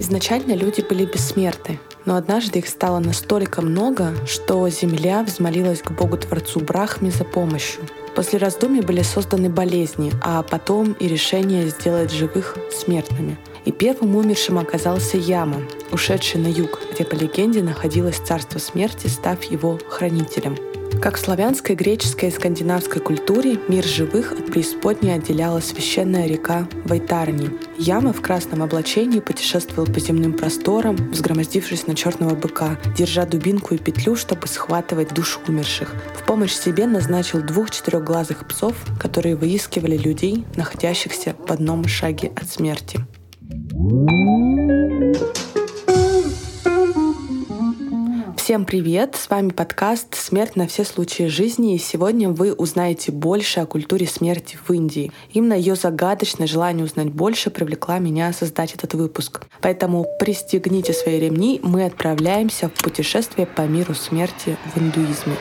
Изначально люди были бессмертны, но однажды их стало настолько много, что земля взмолилась к Богу-творцу Брахме за помощью. После раздумий были созданы болезни, а потом и решение сделать живых смертными. И первым умершим оказался Яма, ушедший на юг, где по легенде находилось царство смерти, став его хранителем — как в славянской, греческой и скандинавской культуре мир живых от преисподней отделяла священная река Вайтарни. Яма в красном облачении путешествовал по земным просторам, взгромоздившись на черного быка, держа дубинку и петлю, чтобы схватывать душ умерших. В помощь себе назначил двух четырехглазых псов, которые выискивали людей, находящихся в одном шаге от смерти. Всем привет! С вами подкаст «Смерть на все случаи жизни» и сегодня вы узнаете больше о культуре смерти в Индии. Именно ее загадочное желание узнать больше привлекла меня создать этот выпуск. Поэтому пристегните свои ремни, мы отправляемся в путешествие по миру смерти в индуизме.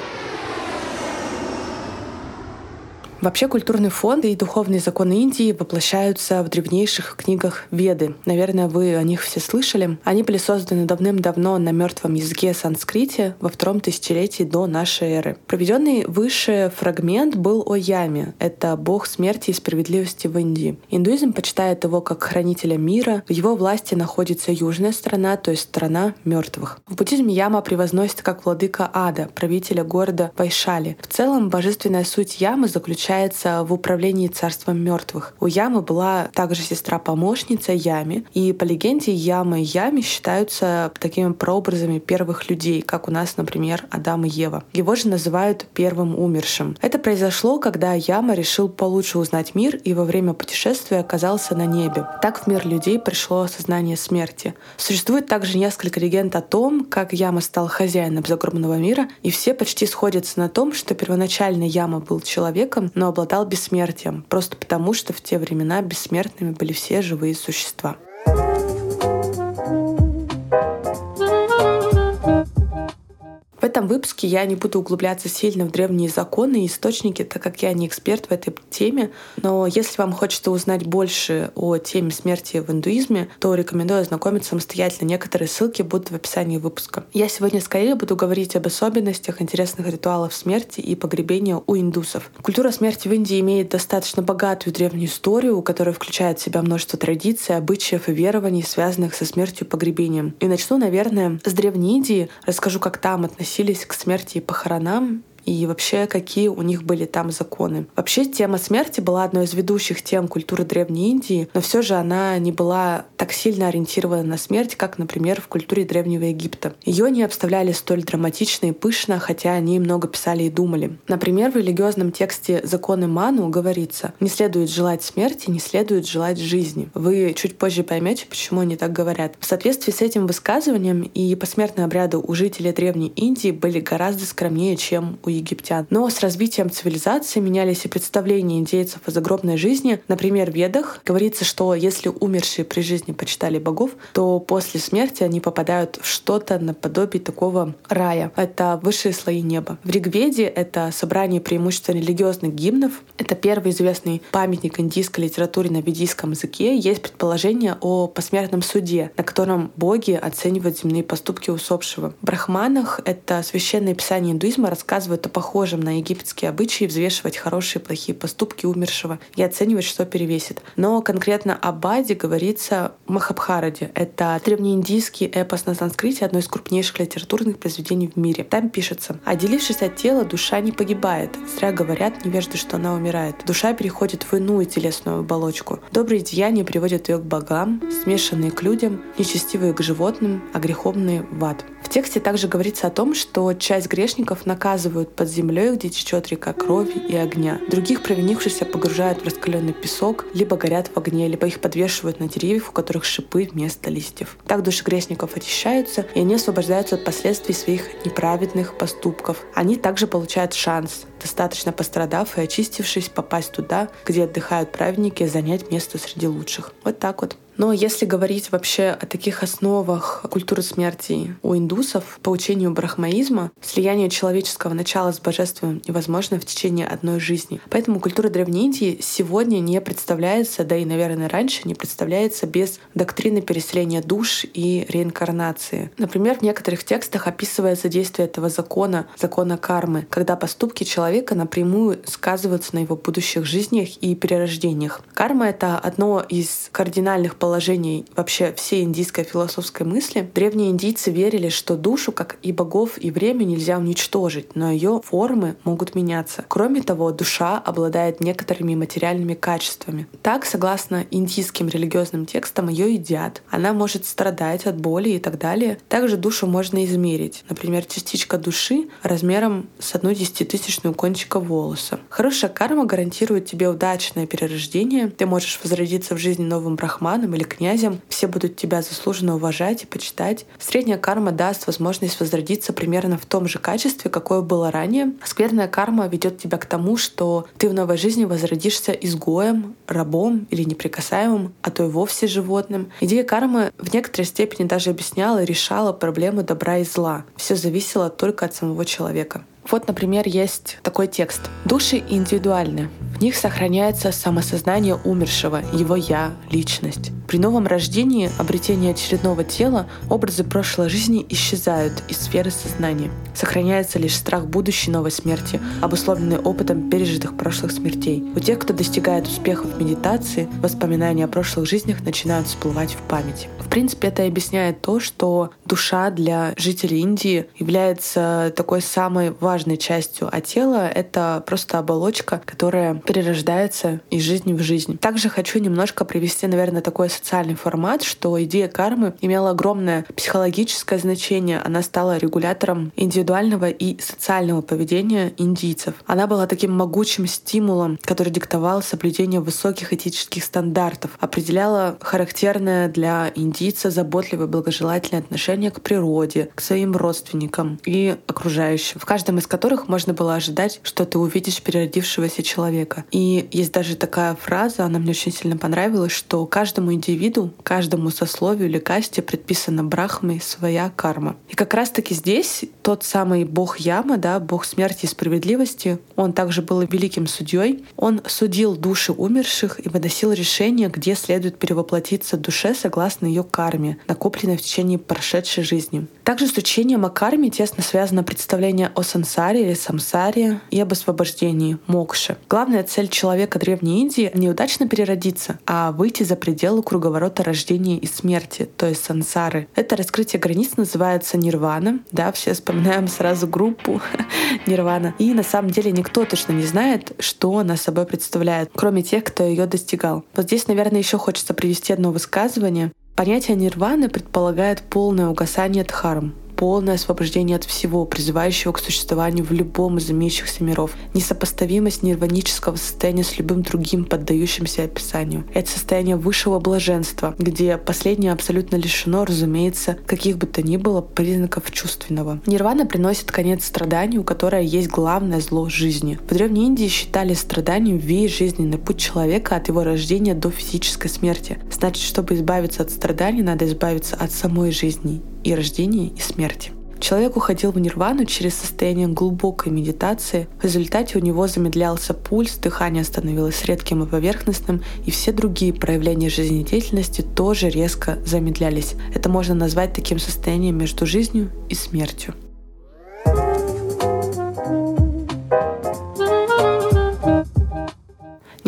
Вообще культурный фонд и духовные законы Индии воплощаются в древнейших книгах Веды. Наверное, вы о них все слышали. Они были созданы давным-давно на мертвом языке санскрите во втором тысячелетии до нашей эры. Проведенный выше фрагмент был о Яме. Это бог смерти и справедливости в Индии. Индуизм почитает его как хранителя мира. В его власти находится южная сторона, то есть страна мертвых. В буддизме Яма превозносится как владыка ада, правителя города Вайшали. В целом, божественная суть Ямы заключается заключается в управлении царством мертвых. У Ямы была также сестра-помощница Ями, и по легенде Яма и Ями считаются такими прообразами первых людей, как у нас, например, Адам и Ева. Его же называют первым умершим. Это произошло, когда Яма решил получше узнать мир и во время путешествия оказался на небе. Так в мир людей пришло осознание смерти. Существует также несколько легенд о том, как Яма стал хозяином загробного мира, и все почти сходятся на том, что первоначально Яма был человеком, но обладал бессмертием, просто потому что в те времена бессмертными были все живые существа. В этом выпуске я не буду углубляться сильно в древние законы и источники, так как я не эксперт в этой теме. Но если вам хочется узнать больше о теме смерти в индуизме, то рекомендую ознакомиться самостоятельно. Некоторые ссылки будут в описании выпуска. Я сегодня скорее буду говорить об особенностях интересных ритуалов смерти и погребения у индусов. Культура смерти в Индии имеет достаточно богатую древнюю историю, которая включает в себя множество традиций, обычаев и верований, связанных со смертью и погребением. И начну, наверное, с Древней Индии. Расскажу, как там относились относились к смерти и похоронам и вообще какие у них были там законы. Вообще тема смерти была одной из ведущих тем культуры Древней Индии, но все же она не была так сильно ориентирована на смерть, как, например, в культуре Древнего Египта. Ее не обставляли столь драматично и пышно, хотя они много писали и думали. Например, в религиозном тексте «Законы Ману» говорится «Не следует желать смерти, не следует желать жизни». Вы чуть позже поймете, почему они так говорят. В соответствии с этим высказыванием и посмертные обряды у жителей Древней Индии были гораздо скромнее, чем у египтян. Но с развитием цивилизации менялись и представления индейцев о загробной жизни. Например, в Ведах говорится, что если умершие при жизни почитали богов, то после смерти они попадают в что-то наподобие такого рая. Это высшие слои неба. В Ригведе это собрание преимущественно религиозных гимнов. Это первый известный памятник индийской литературе на ведийском языке. Есть предположение о посмертном суде, на котором боги оценивают земные поступки усопшего. В Брахманах это священное писание индуизма рассказывает чем-то похожим на египетские обычаи взвешивать хорошие и плохие поступки умершего и оценивать, что перевесит. Но конкретно о Баде говорится в Махабхараде. Это древнеиндийский эпос на санскрите, одно из крупнейших литературных произведений в мире. Там пишется «Отделившись от тела, душа не погибает. Зря говорят невежды, что она умирает. Душа переходит в иную телесную оболочку. Добрые деяния приводят ее к богам, смешанные к людям, нечестивые к животным, а греховные — в ад». В тексте также говорится о том, что часть грешников наказывают под землей, где течет река крови и огня. Других провинившихся погружают в раскаленный песок, либо горят в огне, либо их подвешивают на деревьях, у которых шипы вместо листьев. Так души грешников очищаются, и они освобождаются от последствий своих неправедных поступков. Они также получают шанс, достаточно пострадав и очистившись, попасть туда, где отдыхают праведники, и занять место среди лучших. Вот так вот. Но если говорить вообще о таких основах культуры смерти у индусов, по учению брахмаизма, слияние человеческого начала с божественным невозможно в течение одной жизни. Поэтому культура Древней Индии сегодня не представляется, да и, наверное, раньше не представляется без доктрины переселения душ и реинкарнации. Например, в некоторых текстах описывается действие этого закона, закона кармы, когда поступки человека напрямую сказываются на его будущих жизнях и перерождениях. Карма — это одно из кардинальных положений вообще всей индийской философской мысли. Древние индийцы верили, что душу, как и богов, и время нельзя уничтожить, но ее формы могут меняться. Кроме того, душа обладает некоторыми материальными качествами. Так, согласно индийским религиозным текстам, ее едят. Она может страдать от боли и так далее. Также душу можно измерить. Например, частичка души размером с одну десятитысячную кончика волоса. Хорошая карма гарантирует тебе удачное перерождение. Ты можешь возродиться в жизни новым брахманом или князем. Все будут тебя заслуженно уважать и почитать. Средняя карма даст возможность возродиться примерно в том же качестве, какое было ранее. Скверная карма ведет тебя к тому, что ты в новой жизни возродишься изгоем, рабом или неприкасаемым, а то и вовсе животным. Идея кармы в некоторой степени даже объясняла и решала проблему добра и зла. Все зависело только от самого человека. Вот, например, есть такой текст. Души индивидуальны. В них сохраняется самосознание умершего, его «я», личность. При новом рождении, обретении очередного тела, образы прошлой жизни исчезают из сферы сознания. Сохраняется лишь страх будущей новой смерти, обусловленный опытом пережитых прошлых смертей. У тех, кто достигает успехов в медитации, воспоминания о прошлых жизнях начинают всплывать в памяти. В принципе, это объясняет то, что душа для жителей Индии является такой самой важной частью, а тело — это просто оболочка, которая перерождается из жизни в жизнь. Также хочу немножко привести, наверное, такой социальный формат, что идея кармы имела огромное психологическое значение. Она стала регулятором индивидуального и социального поведения индийцев. Она была таким могучим стимулом, который диктовал соблюдение высоких этических стандартов, определяла характерное для Индии индийца заботливое благожелательное отношение к природе, к своим родственникам и окружающим, в каждом из которых можно было ожидать, что ты увидишь переродившегося человека. И есть даже такая фраза, она мне очень сильно понравилась, что каждому индивиду, каждому сословию или касте предписана брахмой своя карма. И как раз-таки здесь тот самый бог Яма, да, бог смерти и справедливости, он также был великим судьей. Он судил души умерших и выносил решение, где следует перевоплотиться душе согласно ее карме, накопленной в течение прошедшей жизни. Также с учением о карме тесно связано представление о сансаре или самсаре и об освобождении, мокше. Главная цель человека Древней Индии — неудачно переродиться, а выйти за пределы круговорота рождения и смерти, то есть сансары. Это раскрытие границ называется нирвана. Да, все вспоминаем сразу группу нирвана. И на самом деле никто точно не знает, что она собой представляет, кроме тех, кто ее достигал. Вот здесь, наверное, еще хочется привести одно высказывание. Понятие нирваны предполагает полное угасание дхарм, полное освобождение от всего, призывающего к существованию в любом из имеющихся миров, несопоставимость нирванического состояния с любым другим, поддающимся описанию. Это состояние высшего блаженства, где последнее абсолютно лишено, разумеется, каких бы то ни было признаков чувственного. Нирвана приносит конец страданию, которое есть главное зло жизни. В Древней Индии считали страданием весь жизненный путь человека от его рождения до физической смерти. Значит, чтобы избавиться от страданий, надо избавиться от самой жизни и рождения, и смерти. Человек уходил в нирвану через состояние глубокой медитации. В результате у него замедлялся пульс, дыхание становилось редким и поверхностным, и все другие проявления жизнедеятельности тоже резко замедлялись. Это можно назвать таким состоянием между жизнью и смертью.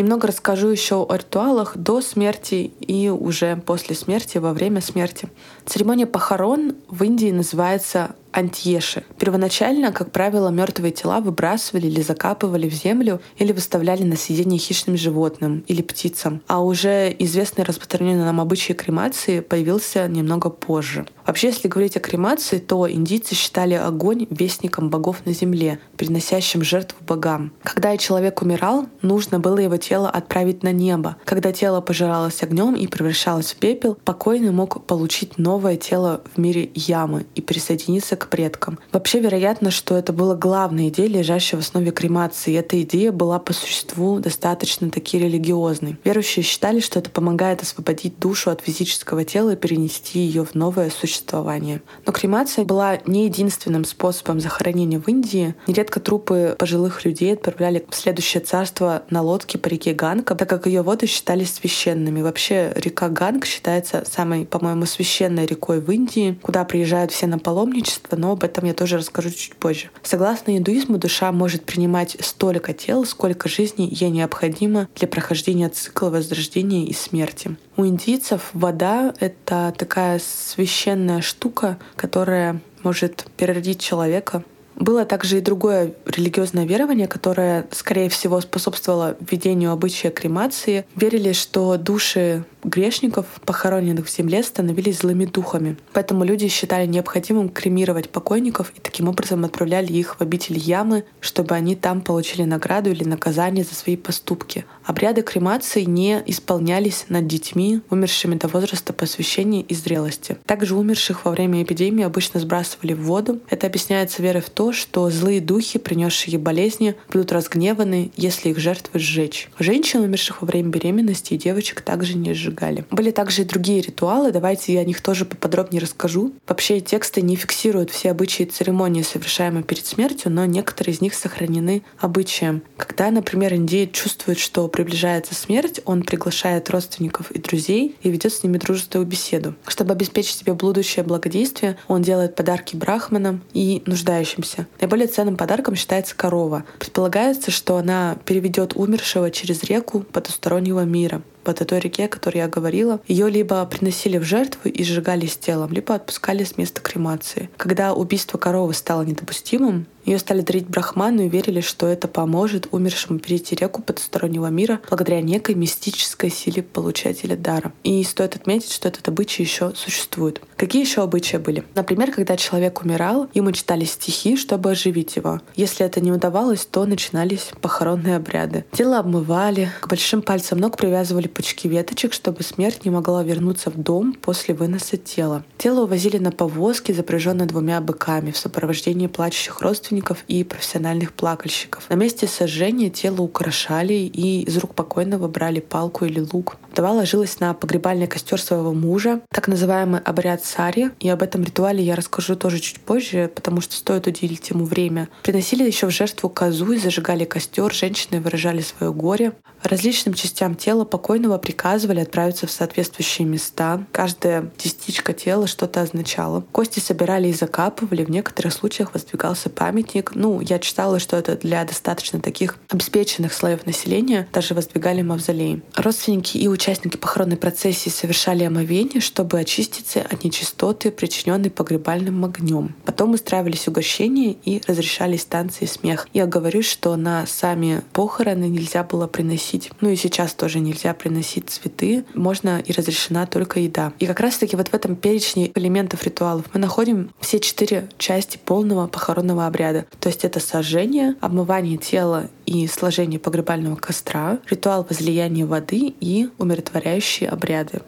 Немного расскажу еще о ритуалах до смерти и уже после смерти, во время смерти. Церемония похорон в Индии называется антьеши. Первоначально, как правило, мертвые тела выбрасывали или закапывали в землю или выставляли на съедение хищным животным или птицам. А уже известный распространенный нам обычай кремации появился немного позже. Вообще, если говорить о кремации, то индийцы считали огонь вестником богов на земле, приносящим жертву богам. Когда человек умирал, нужно было его тело отправить на небо. Когда тело пожиралось огнем и превращалось в пепел, покойный мог получить новое тело в мире ямы и присоединиться к предкам. Вообще вероятно, что это была главная идея, лежащая в основе кремации. Эта идея была по существу достаточно таки религиозной. Верующие считали, что это помогает освободить душу от физического тела и перенести ее в новое существование. Но кремация была не единственным способом захоронения в Индии. Нередко трупы пожилых людей отправляли в следующее царство на лодке по реке Ганга, так как ее воды считались священными. Вообще река Ганг считается самой, по-моему, священной рекой в Индии, куда приезжают все на паломничество, но об этом я тоже расскажу чуть позже. Согласно индуизму, душа может принимать столько тел, сколько жизней ей необходимо для прохождения цикла возрождения и смерти. У индийцев вода — это такая священная штука, которая может переродить человека было также и другое религиозное верование, которое, скорее всего, способствовало введению обычая кремации. Верили, что души грешников, похороненных в земле, становились злыми духами. Поэтому люди считали необходимым кремировать покойников и таким образом отправляли их в обитель ямы, чтобы они там получили награду или наказание за свои поступки. Обряды кремации не исполнялись над детьми, умершими до возраста посвящения и зрелости. Также умерших во время эпидемии обычно сбрасывали в воду. Это объясняется верой в то, что злые духи, принесшие болезни, будут разгневаны, если их жертвы сжечь. Женщин, умерших во время беременности, и девочек также не сжигали. Были также и другие ритуалы, давайте я о них тоже поподробнее расскажу. Вообще тексты не фиксируют все обычаи и церемонии, совершаемые перед смертью, но некоторые из них сохранены обычаем. Когда, например, индеец чувствует, что приближается смерть, он приглашает родственников и друзей и ведет с ними дружескую беседу. Чтобы обеспечить себе будущее благодействие, он делает подарки брахманам и нуждающимся. Наиболее ценным подарком считается корова. Предполагается, что она переведет умершего через реку потустороннего мира вот этой реке, о которой я говорила, ее либо приносили в жертву и сжигали с телом, либо отпускали с места кремации. Когда убийство коровы стало недопустимым, ее стали дарить брахману и верили, что это поможет умершему перейти реку потустороннего мира благодаря некой мистической силе получателя дара. И стоит отметить, что этот обычай еще существует. Какие еще обычаи были? Например, когда человек умирал, ему читали стихи, чтобы оживить его. Если это не удавалось, то начинались похоронные обряды. Тело обмывали, к большим пальцам ног привязывали пучки веточек, чтобы смерть не могла вернуться в дом после выноса тела. Тело увозили на повозке, запряженной двумя быками, в сопровождении плачущих родственников и профессиональных плакальщиков. На месте сожжения тело украшали и из рук покойного брали палку или лук. Вдова ложилась на погребальный костер своего мужа, так называемый обряд сари. И об этом ритуале я расскажу тоже чуть позже, потому что стоит уделить ему время. Приносили еще в жертву козу и зажигали костер. Женщины выражали свое горе. Различным частям тела покойного приказывали отправиться в соответствующие места. Каждая частичка тела что-то означала. Кости собирали и закапывали. В некоторых случаях воздвигался памятник. Ну, я читала, что это для достаточно таких обеспеченных слоев населения даже воздвигали мавзолеи. Родственники и участники похоронной процессии совершали омовение, чтобы очиститься от нечистоты, причиненной погребальным огнем. Потом устраивались угощения и разрешались танцы и смех. Я говорю, что на сами похороны нельзя было приносить, ну и сейчас тоже нельзя приносить цветы, можно и разрешена только еда. И как раз-таки вот в этом перечне элементов ритуалов мы находим все четыре части полного похоронного обряда. То есть это сожжение, обмывание тела и сложение погребального костра, ритуал возлияния воды и умиротворяющие обряды.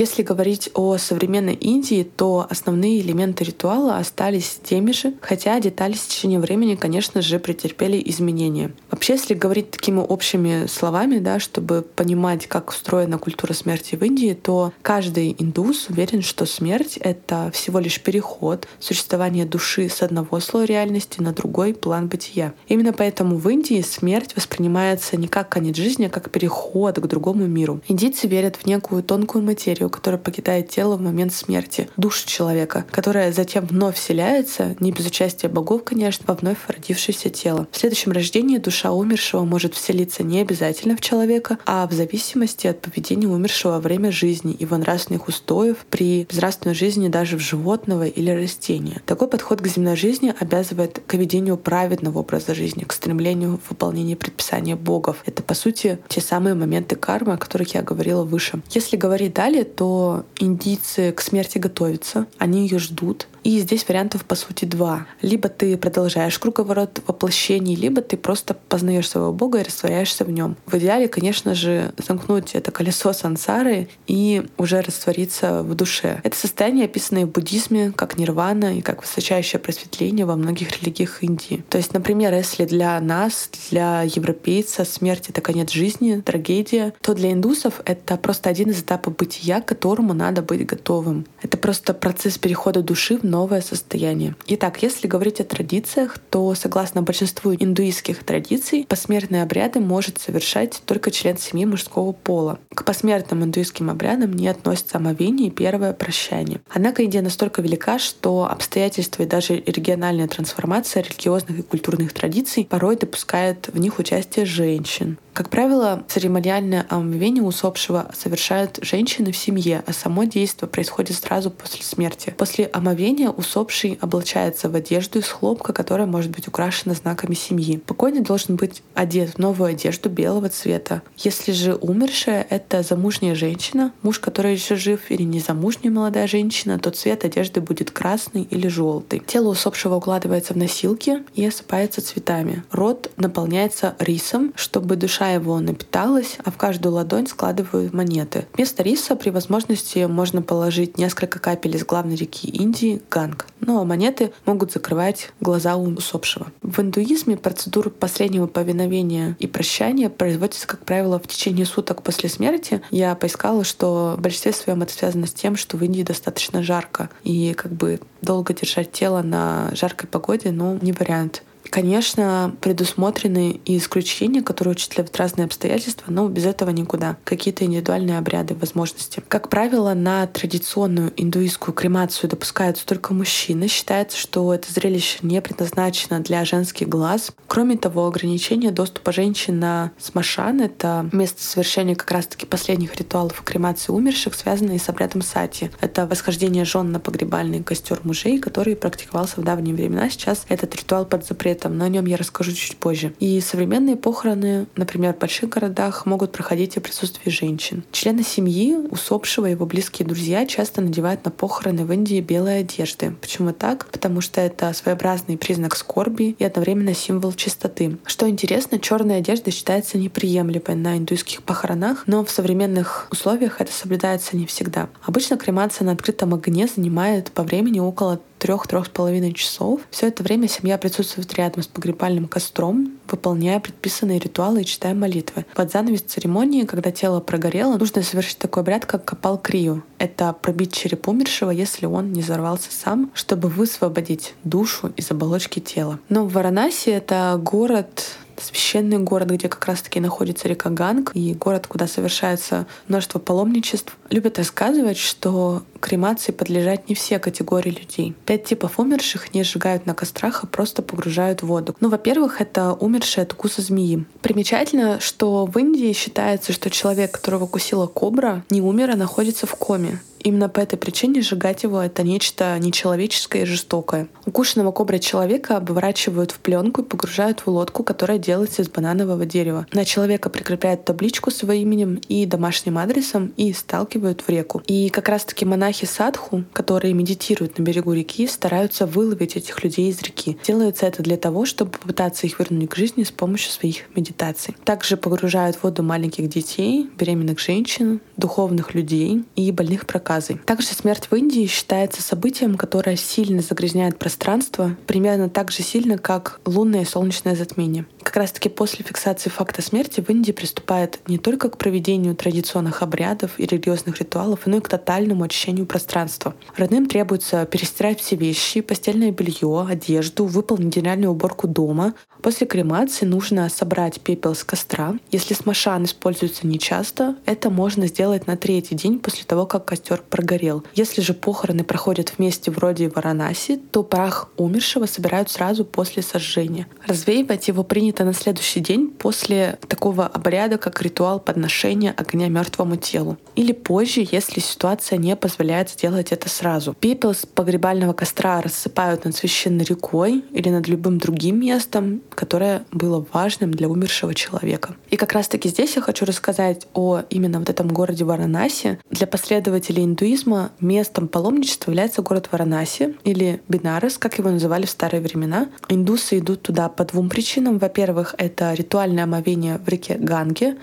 Если говорить о современной Индии, то основные элементы ритуала остались теми же, хотя детали с течением времени, конечно же, претерпели изменения. Вообще, если говорить такими общими словами, да, чтобы понимать, как устроена культура смерти в Индии, то каждый индус уверен, что смерть — это всего лишь переход существования души с одного слоя реальности на другой план бытия. Именно поэтому в Индии смерть воспринимается не как конец жизни, а как переход к другому миру. Индийцы верят в некую тонкую материю, которая покидает тело в момент смерти, душу человека, которая затем вновь вселяется, не без участия богов, конечно, во вновь родившееся тело. В следующем рождении душа умершего может вселиться не обязательно в человека, а в зависимости от поведения умершего во время жизни, его нравственных устоев, при безнравственной жизни даже в животного или растения. Такой подход к земной жизни обязывает к ведению праведного образа жизни, к стремлению в выполнении предписания богов. Это, по сути, те самые моменты кармы, о которых я говорила выше. Если говорить далее, то индийцы к смерти готовятся, они ее ждут, И здесь вариантов, по сути, два. Либо ты продолжаешь круговорот воплощений, либо ты просто познаешь своего Бога и растворяешься в нем. В идеале, конечно же, замкнуть это колесо сансары и уже раствориться в душе. Это состояние, описанное в буддизме как нирвана и как высочайшее просветление во многих религиях Индии. То есть, например, если для нас, для европейца смерть — это конец жизни, трагедия, то для индусов это просто один из этапов бытия, к которому надо быть готовым. Это просто процесс перехода души в новое состояние. Итак, если говорить о традициях, то согласно большинству индуистских традиций, посмертные обряды может совершать только член семьи мужского пола. К посмертным индуистским обрядам не относятся омовение и первое прощание. Однако идея настолько велика, что обстоятельства и даже региональная трансформация религиозных и культурных традиций порой допускает в них участие женщин. Как правило, церемониальное омовение усопшего совершают женщины в семье, а само действие происходит сразу после смерти. После омовения усопший облачается в одежду из хлопка, которая может быть украшена знаками семьи. Покойный должен быть одет в новую одежду белого цвета. Если же умершая — это замужняя женщина, муж, который еще жив, или незамужняя молодая женщина, то цвет одежды будет красный или желтый. Тело усопшего укладывается в носилки и осыпается цветами. Рот наполняется рисом, чтобы душа душа его напиталась, а в каждую ладонь складывают монеты. Вместо риса при возможности можно положить несколько капель из главной реки Индии — Ганг. Но монеты могут закрывать глаза у усопшего. В индуизме процедура последнего повиновения и прощания производится, как правило, в течение суток после смерти. Я поискала, что в большинстве своем это связано с тем, что в Индии достаточно жарко. И как бы долго держать тело на жаркой погоде, ну, не вариант. Конечно, предусмотрены и исключения, которые учитывают разные обстоятельства, но без этого никуда. Какие-то индивидуальные обряды, возможности. Как правило, на традиционную индуистскую кремацию допускаются только мужчины. Считается, что это зрелище не предназначено для женских глаз. Кроме того, ограничение доступа женщин на смашан — это место совершения как раз-таки последних ритуалов кремации умерших, связанные с обрядом сати. Это восхождение жен на погребальный костер мужей, который практиковался в давние времена. Сейчас этот ритуал под запретом этом, но о нем я расскажу чуть позже. И современные похороны, например, в больших городах, могут проходить в присутствии женщин. Члены семьи, усопшего и его близкие друзья часто надевают на похороны в Индии белые одежды. Почему так? Потому что это своеобразный признак скорби и одновременно символ чистоты. Что интересно, черная одежда считается неприемлемой на индуистских похоронах, но в современных условиях это соблюдается не всегда. Обычно кремация на открытом огне занимает по времени около трех-трех с половиной часов. Все это время семья присутствует рядом с погребальным костром, выполняя предписанные ритуалы и читая молитвы. Под занавес церемонии, когда тело прогорело, нужно совершить такой обряд, как копал крию. Это пробить череп умершего, если он не взорвался сам, чтобы высвободить душу из оболочки тела. Но в Варанаси это город священный город, где как раз-таки находится река Ганг, и город, куда совершается множество паломничеств, любят рассказывать, что кремации подлежат не все категории людей. Пять типов умерших не сжигают на кострах, а просто погружают в воду. Ну, во-первых, это умершие от укуса змеи. Примечательно, что в Индии считается, что человек, которого укусила кобра, не умер, а находится в коме. Именно по этой причине сжигать его — это нечто нечеловеческое и жестокое. Укушенного коброй человека обворачивают в пленку и погружают в лодку, которая делается из бананового дерева. На человека прикрепляют табличку с его именем и домашним адресом и сталкивают в реку. И как раз-таки монахи садху, которые медитируют на берегу реки, стараются выловить этих людей из реки. Делается это для того, чтобы попытаться их вернуть к жизни с помощью своих медитаций. Также погружают в воду маленьких детей, беременных женщин, духовных людей и больных проказами проказой. Также смерть в Индии считается событием, которое сильно загрязняет пространство, примерно так же сильно, как лунное и солнечное затмение. Как раз-таки после фиксации факта смерти в Индии приступает не только к проведению традиционных обрядов и религиозных ритуалов, но и к тотальному очищению пространства. Родным требуется перестирать все вещи, постельное белье, одежду, выполнить генеральную уборку дома. После кремации нужно собрать пепел с костра. Если смашан используется нечасто, это можно сделать на третий день после того, как костер прогорел. Если же похороны проходят вместе вроде Варанаси, то прах умершего собирают сразу после сожжения. Развеивать его принято на следующий день после такого обряда, как ритуал подношения огня мертвому телу. Или позже, если ситуация не позволяет сделать это сразу. Пепел с погребального костра рассыпают над священной рекой или над любым другим местом которое было важным для умершего человека. И как раз-таки здесь я хочу рассказать о именно вот этом городе Варанаси. Для последователей индуизма местом паломничества является город Варанаси или Бинарес, как его называли в старые времена. Индусы идут туда по двум причинам. Во-первых, это ритуальное омовение в реке Ганге,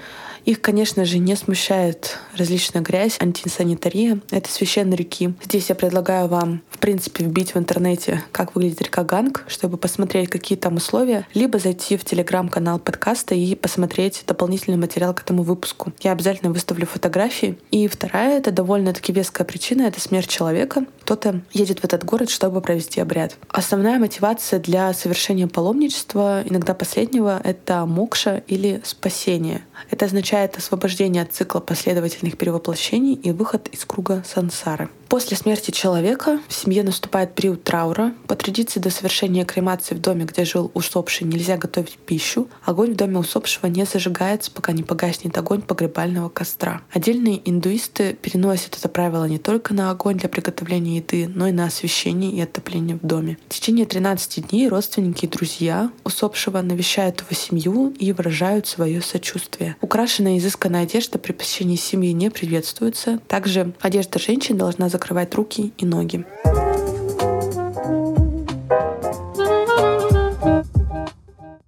их, конечно же, не смущает различная грязь, антисанитария Это священные реки. Здесь я предлагаю вам, в принципе, вбить в интернете, как выглядит река Ганг, чтобы посмотреть, какие там условия, либо зайти в телеграм-канал подкаста и посмотреть дополнительный материал к этому выпуску. Я обязательно выставлю фотографии. И вторая, это довольно-таки веская причина, это смерть человека. Кто-то едет в этот город, чтобы провести обряд. Основная мотивация для совершения паломничества, иногда последнего, это мокша или спасение. Это означает освобождение от цикла последовательных перевоплощений и выход из круга сансары. После смерти человека в семье наступает период траура. По традиции до совершения кремации в доме, где жил усопший, нельзя готовить пищу. Огонь в доме усопшего не зажигается, пока не погаснет огонь погребального костра. Отдельные индуисты переносят это правило не только на огонь для приготовления еды, но и на освещение и отопление в доме. В течение 13 дней родственники и друзья усопшего навещают его семью и выражают свое сочувствие. Украшенная изысканная одежда при посещении семьи не приветствуется. Также одежда женщин должна закрывать руки и ноги.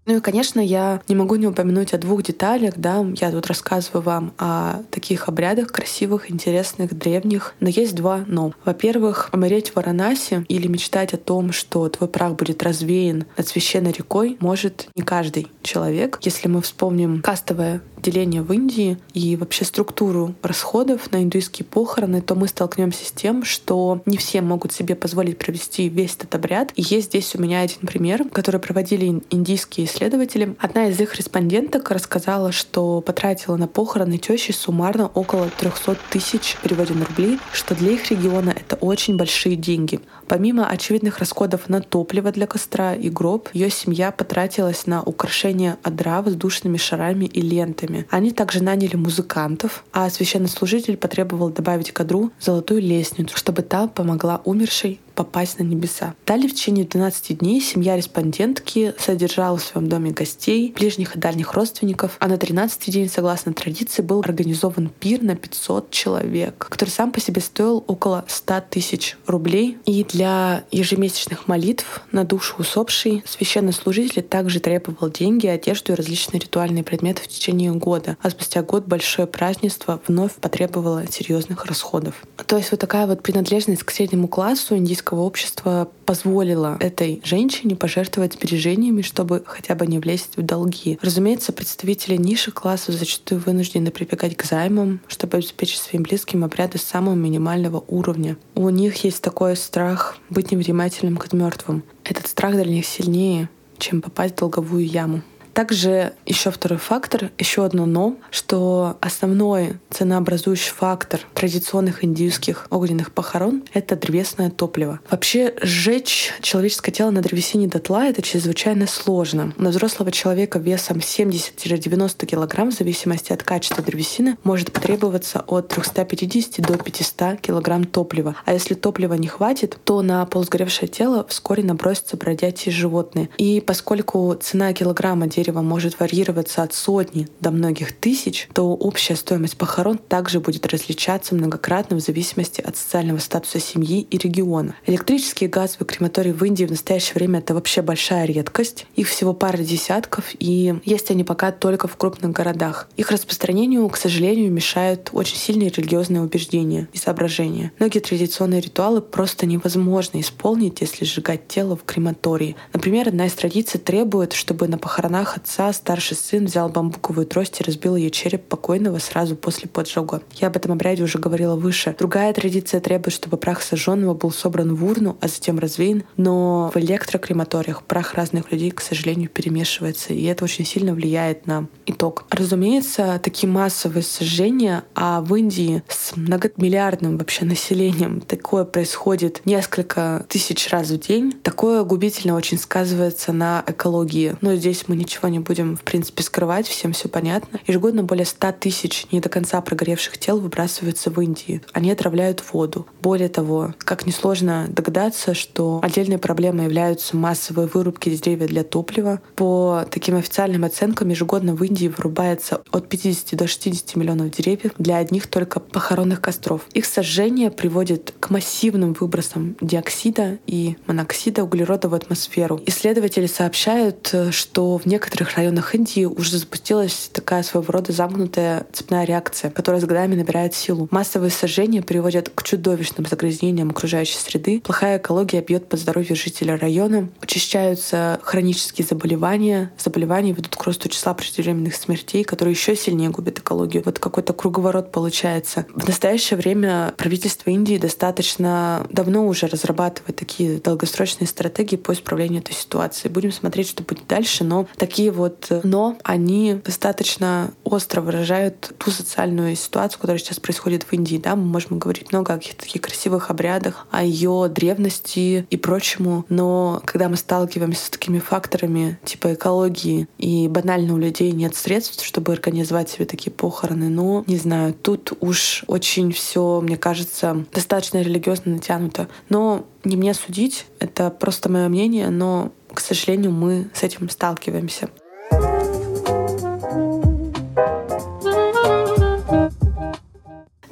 Ну и, конечно, я не могу не упомянуть о двух деталях, да, я тут рассказываю вам о таких обрядах красивых, интересных, древних, но есть два но. Во-первых, умереть в Варанаси или мечтать о том, что твой прах будет развеян над священной рекой, может не каждый человек. Если мы вспомним кастовое деление в Индии и вообще структуру расходов на индуистские похороны, то мы столкнемся с тем, что не все могут себе позволить провести весь этот обряд. И есть здесь у меня один пример, который проводили индийские исследователи. Одна из их респонденток рассказала, что потратила на похороны тещи суммарно около 300 тысяч переводе на рубли, что для их региона это очень большие деньги. Помимо очевидных расходов на топливо для костра и гроб, ее семья потратилась на украшение одра воздушными шарами и лентами. Они также наняли музыкантов, а священнослужитель потребовал добавить к одру золотую лестницу, чтобы та помогла умершей попасть на небеса. Далее в течение 12 дней семья респондентки содержала в своем доме гостей, ближних и дальних родственников, а на 13 день, согласно традиции, был организован пир на 500 человек, который сам по себе стоил около 100 тысяч рублей. И для ежемесячных молитв на душу усопшей священнослужитель также требовал деньги, одежду и различные ритуальные предметы в течение года. А спустя год большое празднество вновь потребовало серьезных расходов. То есть вот такая вот принадлежность к среднему классу индийского российского общества позволила этой женщине пожертвовать сбережениями, чтобы хотя бы не влезть в долги. Разумеется, представители низших классов зачастую вынуждены прибегать к займам, чтобы обеспечить своим близким обряды самого минимального уровня. У них есть такой страх быть невнимательным к мертвым. Этот страх для них сильнее, чем попасть в долговую яму. Также еще второй фактор, еще одно но, что основной ценообразующий фактор традиционных индийских огненных похорон — это древесное топливо. Вообще сжечь человеческое тело на древесине дотла — это чрезвычайно сложно. На взрослого человека весом 70-90 кг в зависимости от качества древесины может потребоваться от 350 до 500 кг топлива. А если топлива не хватит, то на полусгоревшее тело вскоре набросятся бродячие животные. И поскольку цена килограмма дерева дерева может варьироваться от сотни до многих тысяч, то общая стоимость похорон также будет различаться многократно в зависимости от социального статуса семьи и региона. Электрические газовые крематории в Индии в настоящее время это вообще большая редкость. Их всего пара десятков, и есть они пока только в крупных городах. Их распространению, к сожалению, мешают очень сильные религиозные убеждения и соображения. Многие традиционные ритуалы просто невозможно исполнить, если сжигать тело в крематории. Например, одна из традиций требует, чтобы на похоронах отца старший сын взял бамбуковую трость и разбил ее череп покойного сразу после поджога. Я об этом обряде уже говорила выше. Другая традиция требует, чтобы прах сожженного был собран в урну, а затем развеян, но в электрокрематориях прах разных людей, к сожалению, перемешивается, и это очень сильно влияет на итог. Разумеется, такие массовые сожжения, а в Индии с многомиллиардным вообще населением такое происходит несколько тысяч раз в день, такое губительно очень сказывается на экологии. Но здесь мы ничего ничего не будем, в принципе, скрывать, всем все понятно. Ежегодно более 100 тысяч не до конца прогоревших тел выбрасываются в Индии. Они отравляют воду. Более того, как несложно догадаться, что отдельной проблемой являются массовые вырубки деревьев для топлива. По таким официальным оценкам, ежегодно в Индии вырубается от 50 до 60 миллионов деревьев для одних только похоронных костров. Их сожжение приводит к массивным выбросам диоксида и моноксида углерода в атмосферу. Исследователи сообщают, что в некоторых районах Индии уже запустилась такая своего рода замкнутая цепная реакция, которая с годами набирает силу. Массовые сожжения приводят к чудовищным загрязнениям окружающей среды. Плохая экология бьет по здоровью жителей района. Учащаются хронические заболевания. Заболевания ведут к росту числа преждевременных смертей, которые еще сильнее губят экологию. Вот какой-то круговорот получается. В настоящее время правительство Индии достаточно давно уже разрабатывает такие долгосрочные стратегии по исправлению этой ситуации. Будем смотреть, что будет дальше, но такие вот «но», они достаточно остро выражают ту социальную ситуацию, которая сейчас происходит в Индии. Да? Мы можем говорить много о каких-то таких красивых обрядах, о ее древности и прочему, но когда мы сталкиваемся с такими факторами типа экологии и банально у людей нет средств, чтобы организовать себе такие похороны, ну, не знаю, тут уж очень все, мне кажется, достаточно религиозно натянуто. Но не мне судить, это просто мое мнение, но, к сожалению, мы с этим сталкиваемся.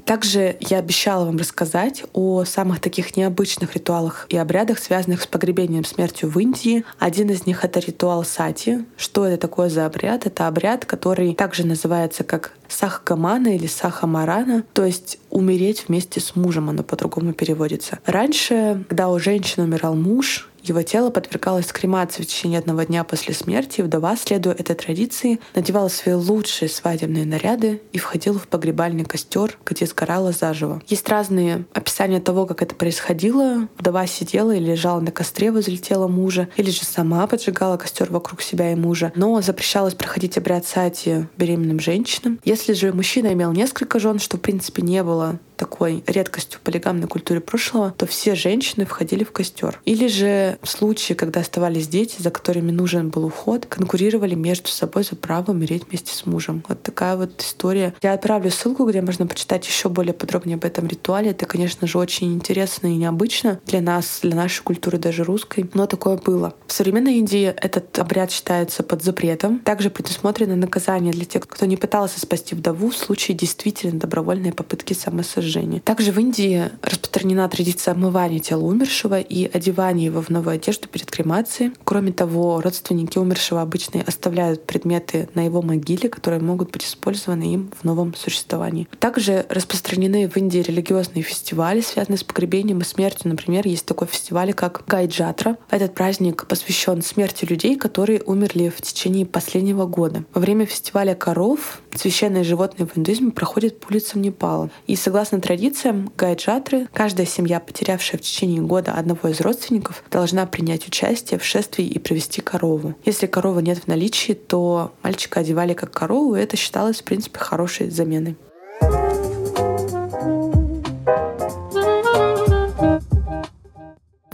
Также я обещала вам рассказать о самых таких необычных ритуалах и обрядах, связанных с погребением смертью в Индии. Один из них — это ритуал сати. Что это такое за обряд? Это обряд, который также называется как сахгамана или сахамарана, то есть умереть вместе с мужем, оно по-другому переводится. Раньше, когда у женщины умирал муж, его тело подвергалось кремации в течение одного дня после смерти, и вдова, следуя этой традиции, надевала свои лучшие свадебные наряды и входила в погребальный костер, где сгорала заживо. Есть разные описания того, как это происходило. Вдова сидела и лежала на костре возле тела мужа, или же сама поджигала костер вокруг себя и мужа. Но запрещалось проходить обряд сати беременным женщинам. Если же мужчина имел несколько жен, что в принципе не было такой редкостью полигамной культуре прошлого, то все женщины входили в костер. Или же в случае, когда оставались дети, за которыми нужен был уход, конкурировали между собой за право умереть вместе с мужем. Вот такая вот история. Я отправлю ссылку, где можно почитать еще более подробнее об этом ритуале. Это, конечно же, очень интересно и необычно для нас, для нашей культуры, даже русской. Но такое было. В современной Индии этот обряд считается под запретом. Также предусмотрено наказание для тех, кто не пытался спасти вдову в случае действительно добровольной попытки самосожжения сожжения. Также в Индии распространена традиция омывания тела умершего и одевания его в новую одежду перед кремацией. Кроме того, родственники умершего обычно оставляют предметы на его могиле, которые могут быть использованы им в новом существовании. Также распространены в Индии религиозные фестивали, связанные с погребением и смертью. Например, есть такой фестиваль, как Гайджатра. Этот праздник посвящен смерти людей, которые умерли в течение последнего года. Во время фестиваля коров священные животные в индуизме проходят по улицам Непала. И согласно Согласно традициям Гайджатры, каждая семья, потерявшая в течение года одного из родственников, должна принять участие в шествии и привести корову. Если коровы нет в наличии, то мальчика одевали как корову, и это считалось, в принципе, хорошей заменой.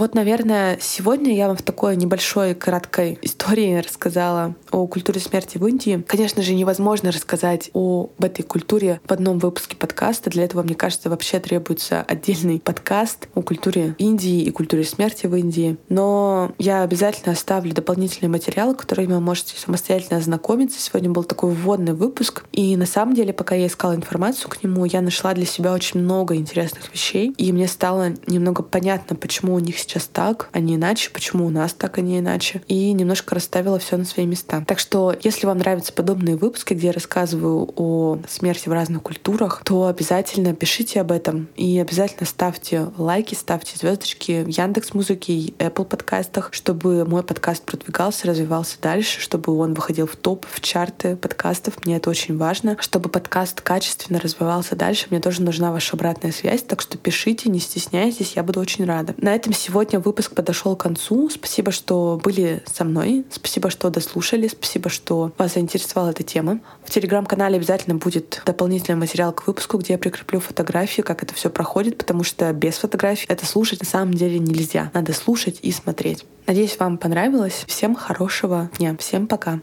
Вот, наверное, сегодня я вам в такой небольшой, краткой истории рассказала о культуре смерти в Индии. Конечно же, невозможно рассказать об этой культуре в одном выпуске подкаста. Для этого, мне кажется, вообще требуется отдельный подкаст о культуре Индии и культуре смерти в Индии. Но я обязательно оставлю дополнительные материалы, которыми вы можете самостоятельно ознакомиться. Сегодня был такой вводный выпуск. И на самом деле, пока я искала информацию к нему, я нашла для себя очень много интересных вещей. И мне стало немного понятно, почему у них сейчас так, а не иначе, почему у нас так, а не иначе. И немножко расставила все на свои места. Так что, если вам нравятся подобные выпуски, где я рассказываю о смерти в разных культурах, то обязательно пишите об этом и обязательно ставьте лайки, ставьте звездочки в Яндекс Музыке и Apple подкастах, чтобы мой подкаст продвигался, развивался дальше, чтобы он выходил в топ, в чарты подкастов. Мне это очень важно. Чтобы подкаст качественно развивался дальше, мне тоже нужна ваша обратная связь, так что пишите, не стесняйтесь, я буду очень рада. На этом сегодня выпуск подошел к концу. Спасибо, что были со мной. Спасибо, что дослушали. Спасибо, что вас заинтересовала эта тема. В телеграм-канале обязательно будет дополнительный материал к выпуску, где я прикреплю фотографии, как это все проходит, потому что без фотографий это слушать на самом деле нельзя. Надо слушать и смотреть. Надеюсь, вам понравилось. Всем хорошего дня. Всем пока.